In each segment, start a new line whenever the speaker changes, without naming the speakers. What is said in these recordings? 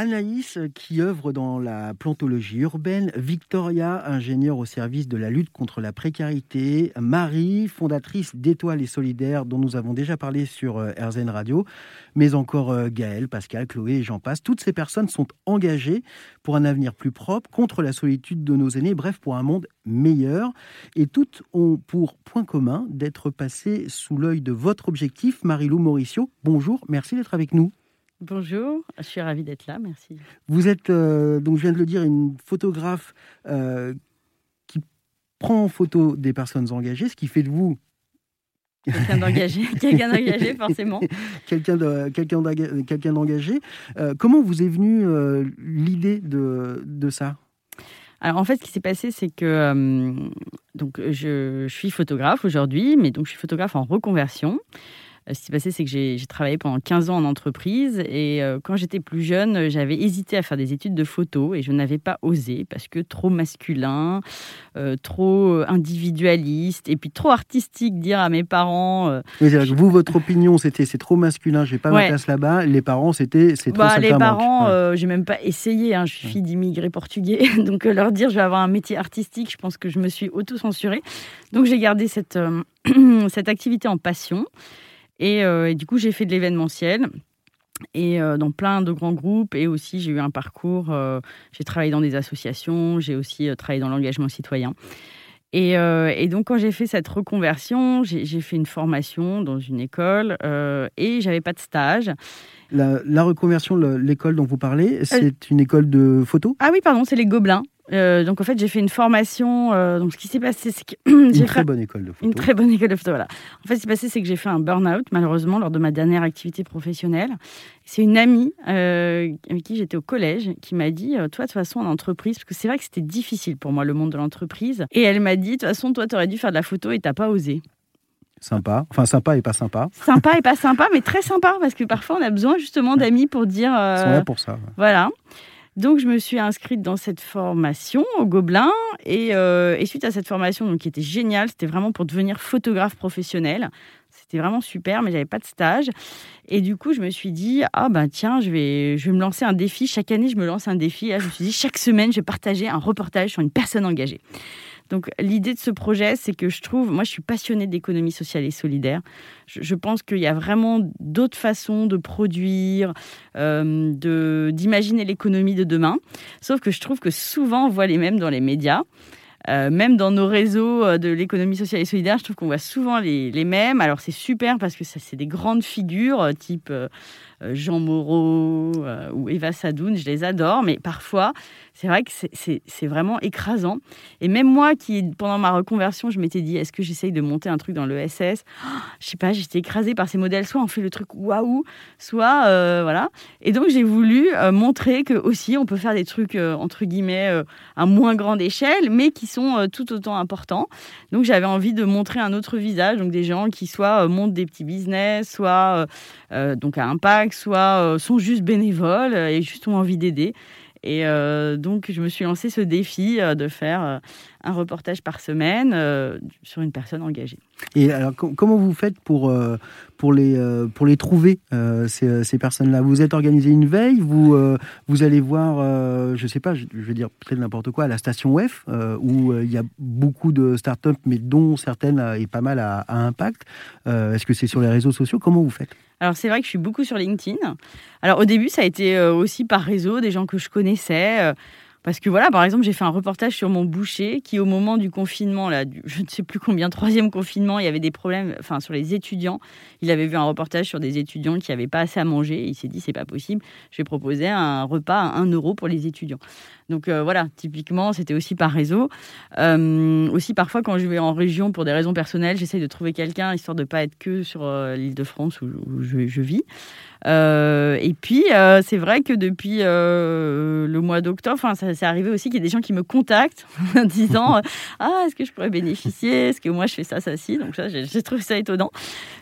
Anaïs, qui œuvre dans la plantologie urbaine, Victoria, ingénieure au service de la lutte contre la précarité, Marie, fondatrice d'Étoiles et Solidaires, dont nous avons déjà parlé sur euh, RZN Radio, mais encore euh, Gaël, Pascal, Chloé j'en passe. Toutes ces personnes sont engagées pour un avenir plus propre, contre la solitude de nos aînés, bref, pour un monde meilleur. Et toutes ont pour point commun d'être passées sous l'œil de votre objectif. Marie-Lou Mauricio, bonjour, merci d'être avec nous.
Bonjour, je suis ravie d'être là, merci.
Vous êtes, euh, donc je viens de le dire, une photographe euh, qui prend en photo des personnes engagées, ce qui fait de vous
Quelqu'un d'engagé, quelqu'un d'engagé forcément.
quelqu'un quelqu'un d'engagé. Euh, comment vous est venue l'idée de, de, ça?
Alors en fait, ce qui s'est passé, c'est que donc je, je, suis photographe aujourd'hui, mais donc je suis photographe en reconversion. Euh, ce qui s'est passé, c'est que j'ai travaillé pendant 15 ans en entreprise et euh, quand j'étais plus jeune, j'avais hésité à faire des études de photo et je n'avais pas osé parce que trop masculin, euh, trop individualiste et puis trop artistique dire à mes parents.
vous, votre opinion, c'était c'est trop masculin, je n'ai pas ma place là-bas. Les parents, c'était c'est trop
bah, Les parents, j'ai même pas essayé. Hein, je suis fille d'immigrés portugais, donc leur dire je vais avoir un métier artistique, je pense que je me suis auto-censurée. Donc j'ai gardé cette, cette activité en passion. Euh, et, du coup, j'ai fait de l'événementiel et euh, dans plein de grands groupes. Et aussi, j'ai eu un parcours. Euh, j'ai travaillé dans des associations. J'ai aussi travaillé dans l'engagement citoyen. Et, donc, quand j'ai fait cette reconversion, j'ai fait une formation dans une école et j'avais pas de stage.
La, reconversion, l'école dont vous parlez, c'est une école de photo?
Ah oui, pardon, c'est les Gobelins. Euh, donc en fait, j'ai fait une formation. Euh, donc ce qui s'est passé, c'est que
une très bonne école de photo.
Une très bonne école de photo, voilà. En fait, ce qui s'est passé, c'est que j'ai fait un burn-out malheureusement lors de ma dernière activité professionnelle. C'est une amie euh, avec qui j'étais au collège qui m'a dit, toi de toute façon en entreprise, parce que c'est vrai que c'était difficile pour moi le monde de l'entreprise, et elle m'a dit, de toute façon, toi, tu aurais dû faire de la photo et t'as pas osé.
Sympa, enfin sympa et pas sympa.
Sympa et pas sympa, mais très sympa parce que parfois on a besoin justement d'amis pour dire. Ils
sont là pour ça.
Voilà. Donc, je me suis inscrite dans cette formation au Gobelin. Euh, et, suite à cette formation, donc, qui était géniale, c'était vraiment pour devenir photographe professionnel. C'était vraiment super, mais j'avais pas de stage. Et du coup, je me suis dit, ah ben tiens, je vais, je vais me lancer un défi. Chaque année, je me lance un défi. Et je me suis dit, chaque semaine, je vais partager un reportage sur une personne engagée. Donc l'idée de ce projet, c'est que je trouve, moi je suis passionnée d'économie sociale et solidaire. Je, pense qu'il y a vraiment d'autres façons de produire, euh, de d'imaginer l'économie de demain. Sauf que je trouve que souvent on voit les mêmes dans les médias. Euh, même dans nos réseaux euh, de l'économie sociale et solidaire, je trouve qu'on voit souvent les, les mêmes. Alors c'est super parce que c'est des grandes figures type Jean Moreau ou Eva Sadoun, je les adore, mais parfois c'est vrai que c'est vraiment écrasant. Et même moi, qui pendant ma reconversion, je m'étais dit, est-ce que j'essaye de monter un truc dans l'ESS SS Je sais pas, j'étais écrasée par ces modèles. Soit on fait le truc waouh, soit euh, voilà. Et donc j'ai voulu euh, montrer que aussi on peut faire des trucs euh, entre guillemets à moins grande échelle, mais qui sont tout autant importants. Donc j'avais envie de montrer un autre visage, donc des gens qui soit montent des petits business, soit donc à impact, soit sont juste bénévoles et juste ont envie d'aider. Et euh, donc, je me suis lancé ce défi euh, de faire euh, un reportage par semaine sur une personne engagée.
Et alors, comment vous faites pour, pour, les, pour les trouver, ces, ces personnes-là? Vous êtes organisé une veille Vous, vous allez voir, je ne sais pas, je vais dire peut-être n'importe quoi, à la station WEF, où il y a beaucoup de startups, mais dont certaines et pas mal à impact. Est-ce que c'est sur les réseaux sociaux? Comment vous faites?
Alors c'est vrai que je suis beaucoup sur LinkedIn. Alors au début, ça a été euh, aussi par réseau, des gens que je connaissais. Euh, parce que voilà, par exemple, j'ai fait un reportage sur mon boucher qui, au moment du confinement, là, je ne sais plus combien, troisième confinement, il y avait des problèmes, enfin, sur les étudiants. Il avait vu un reportage sur des étudiants qui n'avaient pas assez à manger. il s'est dit, c'est pas possible, je vais proposer un repas à 1 euro pour les étudiants. Donc euh, voilà, typiquement, c'était aussi par réseau. aussi, parfois, quand je vais en région pour des raisons personnelles, j'essaye de trouver quelqu'un histoire de ne pas être que sur l'île de France où, je vis. Euh, et puis, euh, c'est vrai que depuis euh, le mois d'octobre, ça c'est arrivé aussi qu'il y a des gens qui me contactent en disant Ah, est-ce que je pourrais bénéficier? Est-ce que moi je fais ça, ça, si Donc, ça, j'ai trouvé ça étonnant.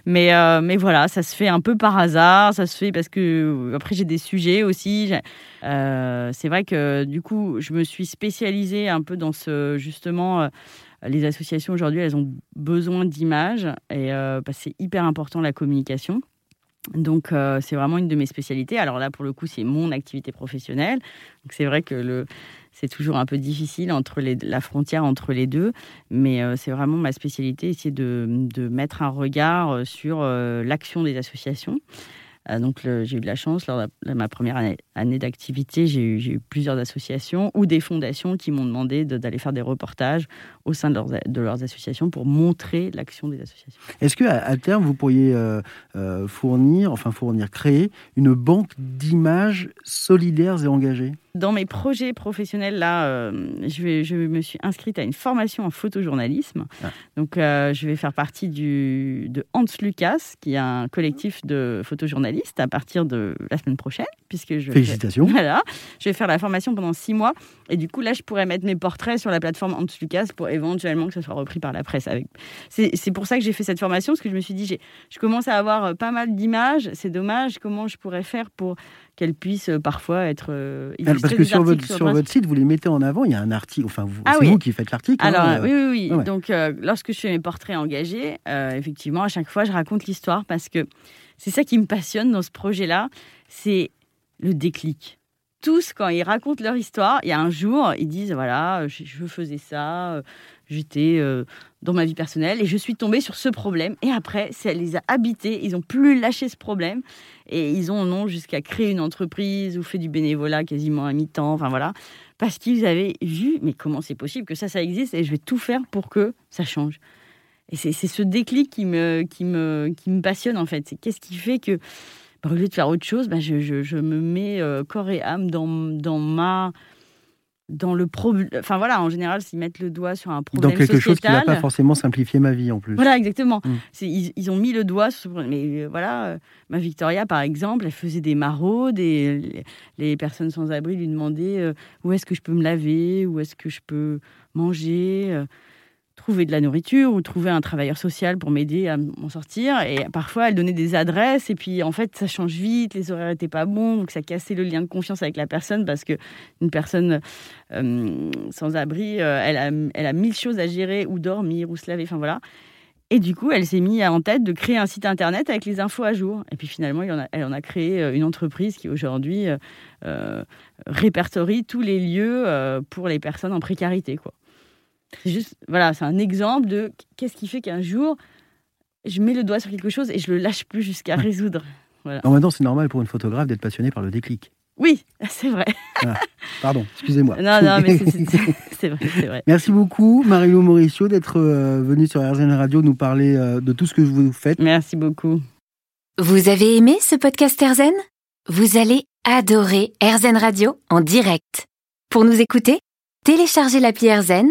Mais, mais voilà, ça se fait un peu par hasard. Ça se fait parce que, après, j'ai des sujets aussi. c'est vrai que du coup, je me suis spécialisée un peu dans ce, justement, les associations aujourd'hui, elles ont besoin d'images et bah, c'est hyper important la communication. Donc, c'est vraiment une de mes spécialités. Alors là, pour le coup, c'est mon activité professionnelle. C'est vrai que le, c'est toujours un peu difficile entre la frontière entre les deux, mais c'est vraiment ma spécialité, essayer de, de mettre un regard sur l'action des associations. Euh, donc, j'ai eu de la chance, lors de ma première année, d'activité, j'ai eu, plusieurs associations ou des fondations qui m'ont demandé d'aller faire des reportages au sein de leurs, de leurs associations pour montrer l'action des associations.
Est-ce qu'à à terme, vous pourriez euh, euh, fournir, enfin fournir, créer une banque d'images solidaires et engagées?
Dans mes projets professionnels, là, euh, je, vais, je me suis inscrite à une formation en photojournalisme. Ah. Donc, je vais faire partie du, de Hans Lucas, qui est un collectif de photojournalistes à partir de la semaine prochaine. Puisque je
Félicitations.
voilà. Je vais faire la formation pendant six mois. Et du coup, là, je pourrais mettre mes portraits sur la plateforme Hans Lucas pour éventuellement que ce soit repris par la presse. Avec... C'est pour ça que j'ai fait cette formation, parce que je me suis dit, je commence à avoir euh, pas mal d'images. C'est dommage. Comment je pourrais faire pour qu'elles puissent euh, parfois être euh,
Parce que sur, votre, sur, votre, site, vous les mettez en avant, il y a un article, enfin, ah c'est vous qui faites l'article.
Hein, Alors, oui, oui, oui. Donc, lorsque je fais mes portraits engagés, effectivement, à chaque fois, je raconte l'histoire parce que c'est ça qui me passionne dans ce projet-là, c'est le déclic. Tous, quand ils racontent leur histoire, il y a un jour, ils disent, voilà, je faisais ça, j'étais dans ma vie personnelle et je suis tombée sur ce problème. Et après, ça les a habités. Ils n'ont plus lâché ce problème et ils ont non jusqu'à créer une entreprise ou fait du bénévolat quasiment à mi-temps. Enfin voilà, parce qu'ils avaient vu, mais comment c'est possible que ça, ça existe et je vais tout faire pour que ça change. Et c'est ce déclic qui me, qui, me, qui me passionne en fait. C'est qu'est-ce qui fait que, bah, au lieu de faire autre chose, bah, je, je, je, me mets euh, corps et âme dans, dans ma dans le problème. Enfin voilà, en général, s'ils mettent le doigt sur un problème
Dans quelque chose qui n'a pas forcément simplifié ma vie en plus.
Voilà, exactement. Mm. Ils, ils, ont mis le doigt sur ce problème. Mais euh, voilà, euh, ma Victoria, par exemple, elle faisait des maraudes et les, personnes sans abri lui demandaient euh, où est-ce que je peux me laver, où est-ce que je peux manger trouver de la nourriture ou trouver un travailleur social pour m'aider à m'en sortir. Et parfois, elle donnait des adresses et puis en fait, ça change vite, les horaires n'étaient pas bons, donc ça cassait le lien de confiance avec la personne parce que une personne euh, sans abri, euh, elle, a, elle a mille choses à gérer, ou dormir, ou se laver, enfin voilà. Et du coup, elle s'est mise en tête de créer un site internet avec les infos à jour. Et puis finalement, elle en a créé euh, une entreprise qui aujourd'hui répertorie tous les lieux pour les personnes en précarité. Quoi. C'est juste, voilà, c'est un exemple de qu'est-ce qui fait qu'un jour, je mets le doigt sur quelque chose et je le lâche plus jusqu'à résoudre.
Voilà. En même temps, c'est normal pour une photographe d'être passionnée par le déclic.
Oui, c'est vrai.
Ah, pardon, excusez-moi.
Non, non, mais c'est vrai, vrai,
Merci beaucoup, Marilou Mauricio, d'être euh, venue sur RZN Radio nous parler euh, de tout ce que vous faites.
Merci beaucoup.
Vous avez aimé ce podcast RZN Vous allez adorer RZN Radio en direct. Pour nous écouter, téléchargez l'appli RZN